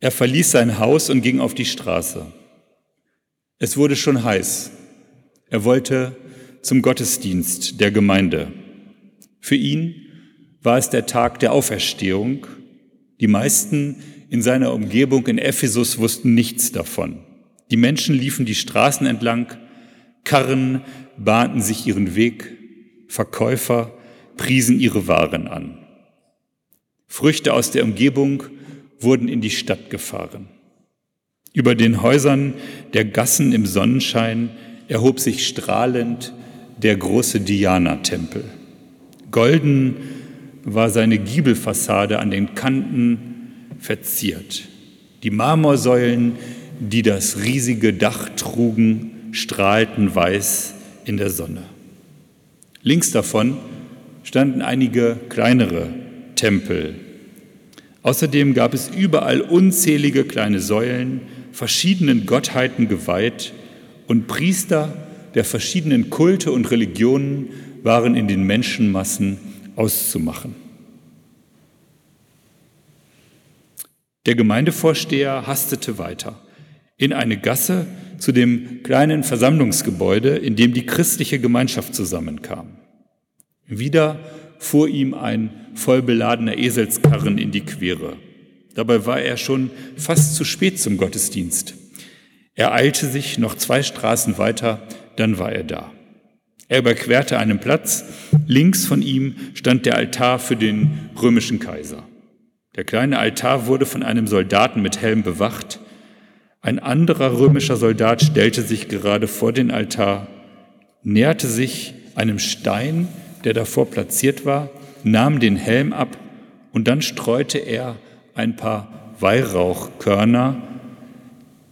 Er verließ sein Haus und ging auf die Straße. Es wurde schon heiß. Er wollte zum Gottesdienst der Gemeinde. Für ihn war es der Tag der Auferstehung. Die meisten in seiner Umgebung in Ephesus wussten nichts davon. Die Menschen liefen die Straßen entlang, Karren bahnten sich ihren Weg, Verkäufer priesen ihre Waren an. Früchte aus der Umgebung wurden in die Stadt gefahren. Über den Häusern der Gassen im Sonnenschein erhob sich strahlend der große Diana-Tempel. Golden war seine Giebelfassade an den Kanten verziert. Die Marmorsäulen, die das riesige Dach trugen, strahlten weiß in der Sonne. Links davon standen einige kleinere Tempel. Außerdem gab es überall unzählige kleine Säulen, verschiedenen Gottheiten geweiht und Priester der verschiedenen Kulte und Religionen waren in den Menschenmassen auszumachen. Der Gemeindevorsteher hastete weiter in eine Gasse zu dem kleinen Versammlungsgebäude, in dem die christliche Gemeinschaft zusammenkam. Wieder fuhr ihm ein vollbeladener Eselskarren in die Quere. Dabei war er schon fast zu spät zum Gottesdienst. Er eilte sich noch zwei Straßen weiter, dann war er da. Er überquerte einen Platz, links von ihm stand der Altar für den römischen Kaiser. Der kleine Altar wurde von einem Soldaten mit Helm bewacht. Ein anderer römischer Soldat stellte sich gerade vor den Altar, näherte sich einem Stein, der davor platziert war, nahm den Helm ab und dann streute er ein paar Weihrauchkörner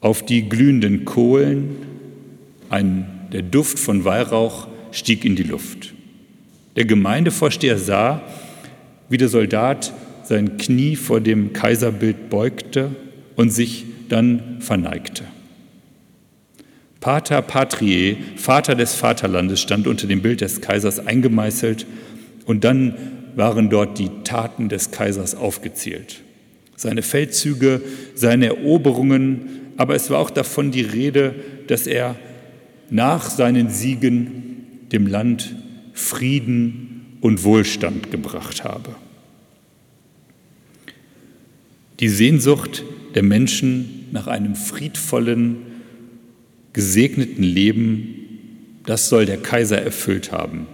auf die glühenden Kohlen. Ein, der Duft von Weihrauch stieg in die Luft. Der Gemeindevorsteher sah, wie der Soldat sein Knie vor dem Kaiserbild beugte und sich dann verneigte. Pater Patriae, Vater des Vaterlandes, stand unter dem Bild des Kaisers eingemeißelt und dann waren dort die Taten des Kaisers aufgezählt. Seine Feldzüge, seine Eroberungen, aber es war auch davon die Rede, dass er nach seinen Siegen dem Land Frieden und Wohlstand gebracht habe. Die Sehnsucht der Menschen nach einem friedvollen, gesegneten Leben, das soll der Kaiser erfüllt haben.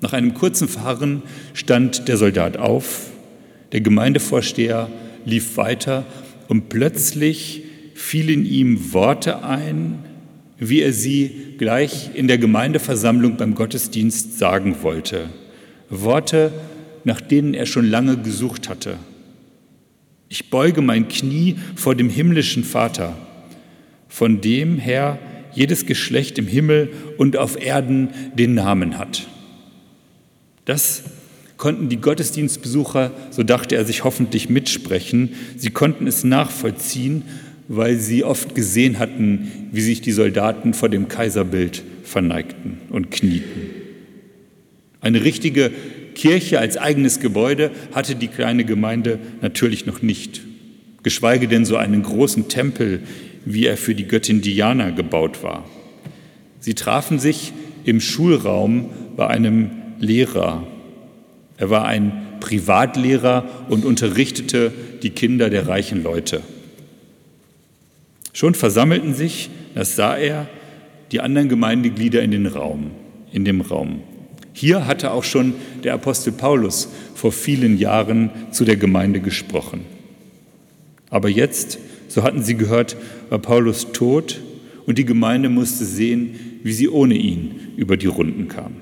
Nach einem kurzen Fahren stand der Soldat auf, der Gemeindevorsteher lief weiter und plötzlich fielen ihm Worte ein, wie er sie gleich in der Gemeindeversammlung beim Gottesdienst sagen wollte. Worte, nach denen er schon lange gesucht hatte. Ich beuge mein Knie vor dem himmlischen Vater, von dem her jedes Geschlecht im Himmel und auf Erden den Namen hat. Das konnten die Gottesdienstbesucher, so dachte er sich hoffentlich, mitsprechen. Sie konnten es nachvollziehen, weil sie oft gesehen hatten, wie sich die Soldaten vor dem Kaiserbild verneigten und knieten. Eine richtige Kirche als eigenes Gebäude hatte die kleine Gemeinde natürlich noch nicht, geschweige denn so einen großen Tempel, wie er für die Göttin Diana gebaut war. Sie trafen sich im Schulraum bei einem Lehrer. Er war ein Privatlehrer und unterrichtete die Kinder der reichen Leute. Schon versammelten sich, das sah er, die anderen Gemeindeglieder in den Raum, in dem Raum. Hier hatte auch schon der Apostel Paulus vor vielen Jahren zu der Gemeinde gesprochen. Aber jetzt, so hatten sie gehört, war Paulus tot und die Gemeinde musste sehen, wie sie ohne ihn über die Runden kam.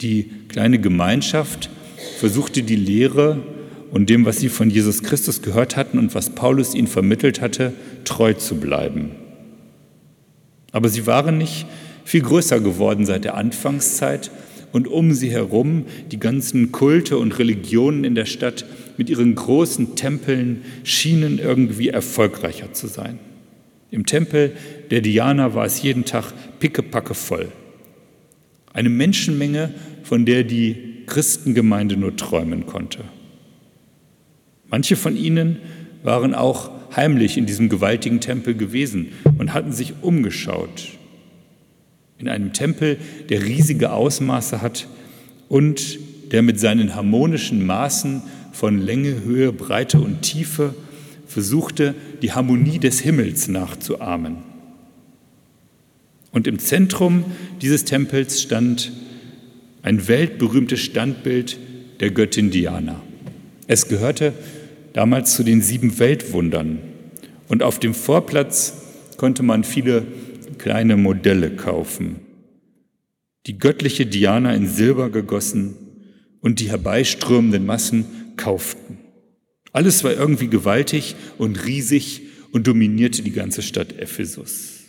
Die kleine Gemeinschaft versuchte die Lehre und dem, was sie von Jesus Christus gehört hatten und was Paulus ihnen vermittelt hatte, treu zu bleiben. Aber sie waren nicht viel größer geworden seit der Anfangszeit und um sie herum die ganzen Kulte und Religionen in der Stadt mit ihren großen Tempeln schienen irgendwie erfolgreicher zu sein. Im Tempel der Diana war es jeden Tag pickepacke voll. Eine Menschenmenge, von der die Christengemeinde nur träumen konnte. Manche von ihnen waren auch heimlich in diesem gewaltigen Tempel gewesen und hatten sich umgeschaut. In einem Tempel, der riesige Ausmaße hat und der mit seinen harmonischen Maßen von Länge, Höhe, Breite und Tiefe versuchte, die Harmonie des Himmels nachzuahmen. Und im Zentrum dieses Tempels stand ein weltberühmtes Standbild der Göttin Diana. Es gehörte damals zu den sieben Weltwundern. Und auf dem Vorplatz konnte man viele kleine Modelle kaufen. Die göttliche Diana in Silber gegossen und die herbeiströmenden Massen kauften. Alles war irgendwie gewaltig und riesig und dominierte die ganze Stadt Ephesus.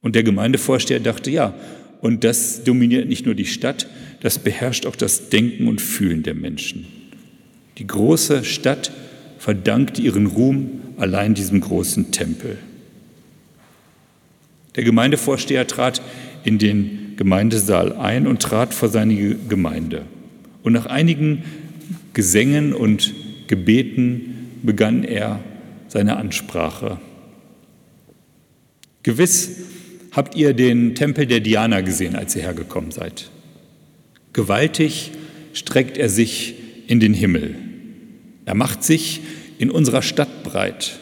Und der Gemeindevorsteher dachte, ja, und das dominiert nicht nur die Stadt, das beherrscht auch das Denken und Fühlen der Menschen. Die große Stadt verdankt ihren Ruhm allein diesem großen Tempel. Der Gemeindevorsteher trat in den Gemeindesaal ein und trat vor seine Gemeinde. Und nach einigen Gesängen und Gebeten begann er seine Ansprache. Gewiss habt ihr den Tempel der Diana gesehen, als ihr hergekommen seid. Gewaltig streckt er sich in den Himmel. Er macht sich in unserer Stadt breit.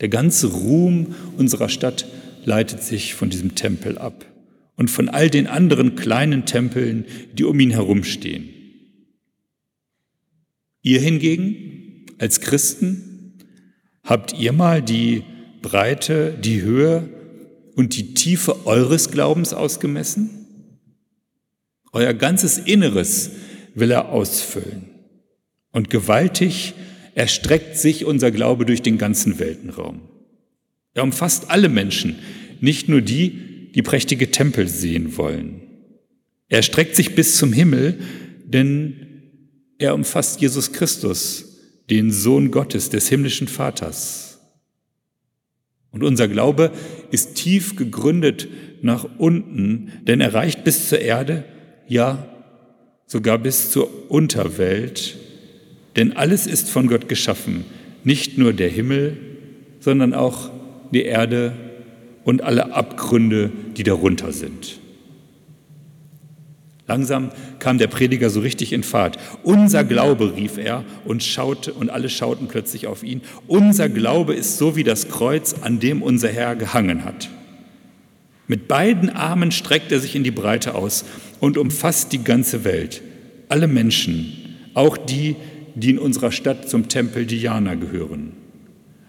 Der ganze Ruhm unserer Stadt leitet sich von diesem Tempel ab und von all den anderen kleinen Tempeln, die um ihn herumstehen. Ihr hingegen, als Christen, habt ihr mal die Breite, die Höhe und die Tiefe eures Glaubens ausgemessen? Euer ganzes Inneres will er ausfüllen. Und gewaltig erstreckt sich unser Glaube durch den ganzen Weltenraum. Er umfasst alle Menschen, nicht nur die, die prächtige Tempel sehen wollen. Er streckt sich bis zum Himmel, denn er umfasst Jesus Christus, den Sohn Gottes, des himmlischen Vaters. Und unser Glaube ist tief gegründet nach unten, denn er reicht bis zur Erde, ja sogar bis zur Unterwelt. Denn alles ist von Gott geschaffen, nicht nur der Himmel, sondern auch die Erde und alle Abgründe, die darunter sind. Langsam kam der Prediger so richtig in Fahrt. Unser Glaube, rief er und schaute, und alle schauten plötzlich auf ihn. Unser Glaube ist so wie das Kreuz, an dem unser Herr gehangen hat. Mit beiden Armen streckt er sich in die Breite aus und umfasst die ganze Welt. Alle Menschen, auch die, die in unserer Stadt zum Tempel Diana gehören.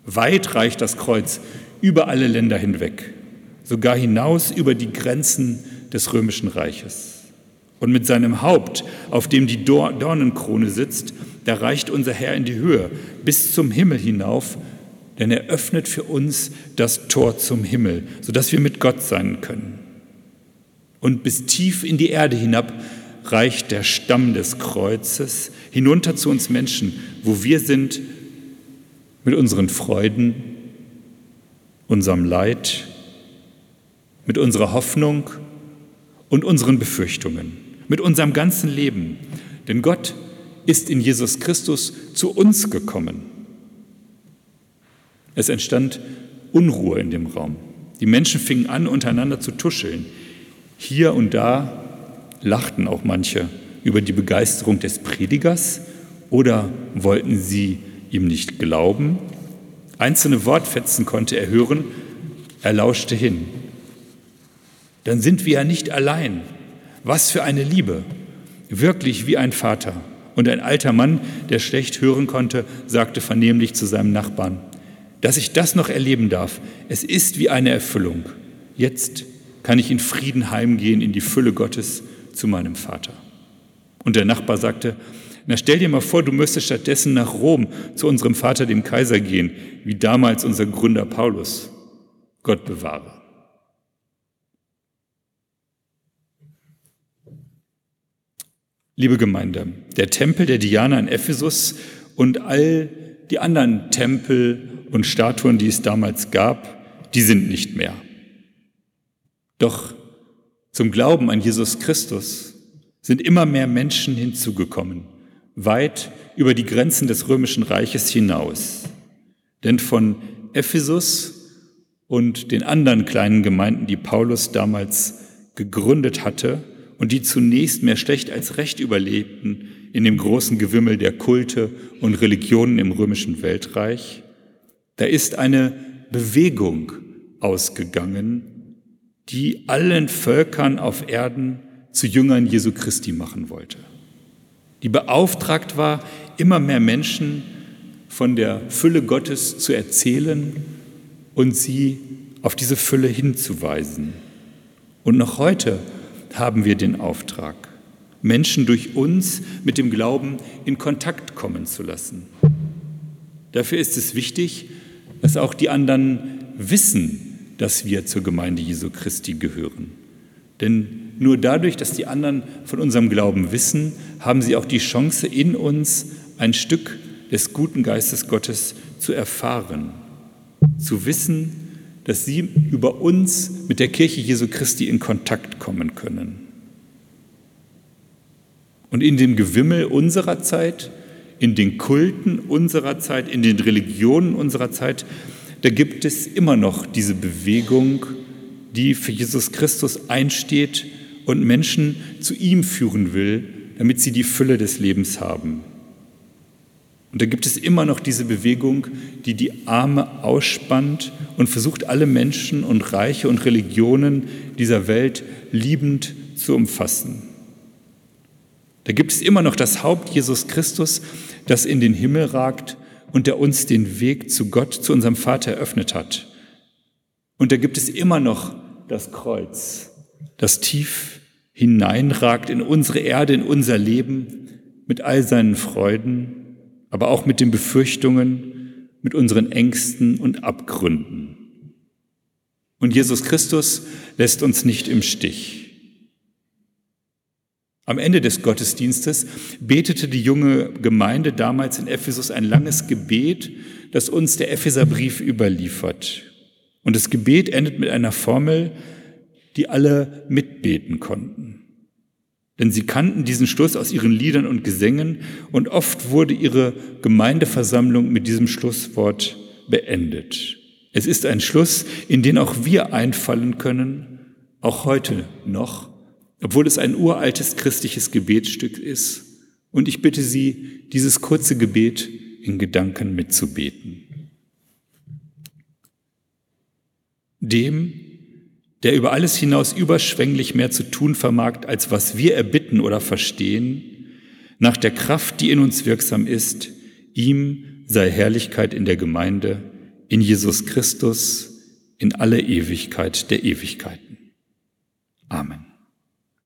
Weit reicht das Kreuz über alle Länder hinweg, sogar hinaus über die Grenzen des römischen Reiches. Und mit seinem Haupt, auf dem die Dornenkrone sitzt, da reicht unser Herr in die Höhe, bis zum Himmel hinauf, denn er öffnet für uns das Tor zum Himmel, sodass wir mit Gott sein können. Und bis tief in die Erde hinab reicht der Stamm des Kreuzes hinunter zu uns Menschen, wo wir sind mit unseren Freuden, unserem Leid, mit unserer Hoffnung und unseren Befürchtungen mit unserem ganzen Leben. Denn Gott ist in Jesus Christus zu uns gekommen. Es entstand Unruhe in dem Raum. Die Menschen fingen an, untereinander zu tuscheln. Hier und da lachten auch manche über die Begeisterung des Predigers oder wollten sie ihm nicht glauben. Einzelne Wortfetzen konnte er hören, er lauschte hin. Dann sind wir ja nicht allein. Was für eine Liebe, wirklich wie ein Vater. Und ein alter Mann, der schlecht hören konnte, sagte vernehmlich zu seinem Nachbarn, dass ich das noch erleben darf, es ist wie eine Erfüllung. Jetzt kann ich in Frieden heimgehen in die Fülle Gottes zu meinem Vater. Und der Nachbar sagte, na stell dir mal vor, du müsstest stattdessen nach Rom zu unserem Vater, dem Kaiser, gehen, wie damals unser Gründer Paulus. Gott bewahre. Liebe Gemeinde, der Tempel der Diana in Ephesus und all die anderen Tempel und Statuen, die es damals gab, die sind nicht mehr. Doch zum Glauben an Jesus Christus sind immer mehr Menschen hinzugekommen, weit über die Grenzen des römischen Reiches hinaus. Denn von Ephesus und den anderen kleinen Gemeinden, die Paulus damals gegründet hatte und die zunächst mehr schlecht als recht überlebten in dem großen Gewimmel der Kulte und Religionen im römischen Weltreich, da ist eine Bewegung ausgegangen, die allen Völkern auf Erden zu Jüngern Jesu Christi machen wollte. Die beauftragt war, immer mehr Menschen von der Fülle Gottes zu erzählen und sie auf diese Fülle hinzuweisen. Und noch heute haben wir den Auftrag, Menschen durch uns mit dem Glauben in Kontakt kommen zu lassen. Dafür ist es wichtig, dass auch die anderen wissen, dass wir zur Gemeinde Jesu Christi gehören. Denn nur dadurch, dass die anderen von unserem Glauben wissen, haben sie auch die Chance, in uns ein Stück des guten Geistes Gottes zu erfahren, zu wissen, dass sie über uns mit der Kirche Jesu Christi in Kontakt kommen können. Und in dem Gewimmel unserer Zeit, in den Kulten unserer Zeit, in den Religionen unserer Zeit, da gibt es immer noch diese Bewegung, die für Jesus Christus einsteht und Menschen zu ihm führen will, damit sie die Fülle des Lebens haben. Und da gibt es immer noch diese Bewegung, die die Arme ausspannt und versucht, alle Menschen und Reiche und Religionen dieser Welt liebend zu umfassen. Da gibt es immer noch das Haupt Jesus Christus, das in den Himmel ragt und der uns den Weg zu Gott, zu unserem Vater eröffnet hat. Und da gibt es immer noch das Kreuz, das tief hineinragt in unsere Erde, in unser Leben, mit all seinen Freuden, aber auch mit den Befürchtungen, mit unseren Ängsten und Abgründen. Und Jesus Christus lässt uns nicht im Stich. Am Ende des Gottesdienstes betete die junge Gemeinde damals in Ephesus ein langes Gebet, das uns der Epheserbrief überliefert. Und das Gebet endet mit einer Formel, die alle mitbeten konnten. Denn sie kannten diesen Schluss aus ihren Liedern und Gesängen und oft wurde ihre Gemeindeversammlung mit diesem Schlusswort beendet. Es ist ein Schluss, in den auch wir einfallen können, auch heute noch obwohl es ein uraltes christliches Gebetsstück ist. Und ich bitte Sie, dieses kurze Gebet in Gedanken mitzubeten. Dem, der über alles hinaus überschwänglich mehr zu tun vermag, als was wir erbitten oder verstehen, nach der Kraft, die in uns wirksam ist, ihm sei Herrlichkeit in der Gemeinde, in Jesus Christus, in alle Ewigkeit der Ewigkeiten. Amen.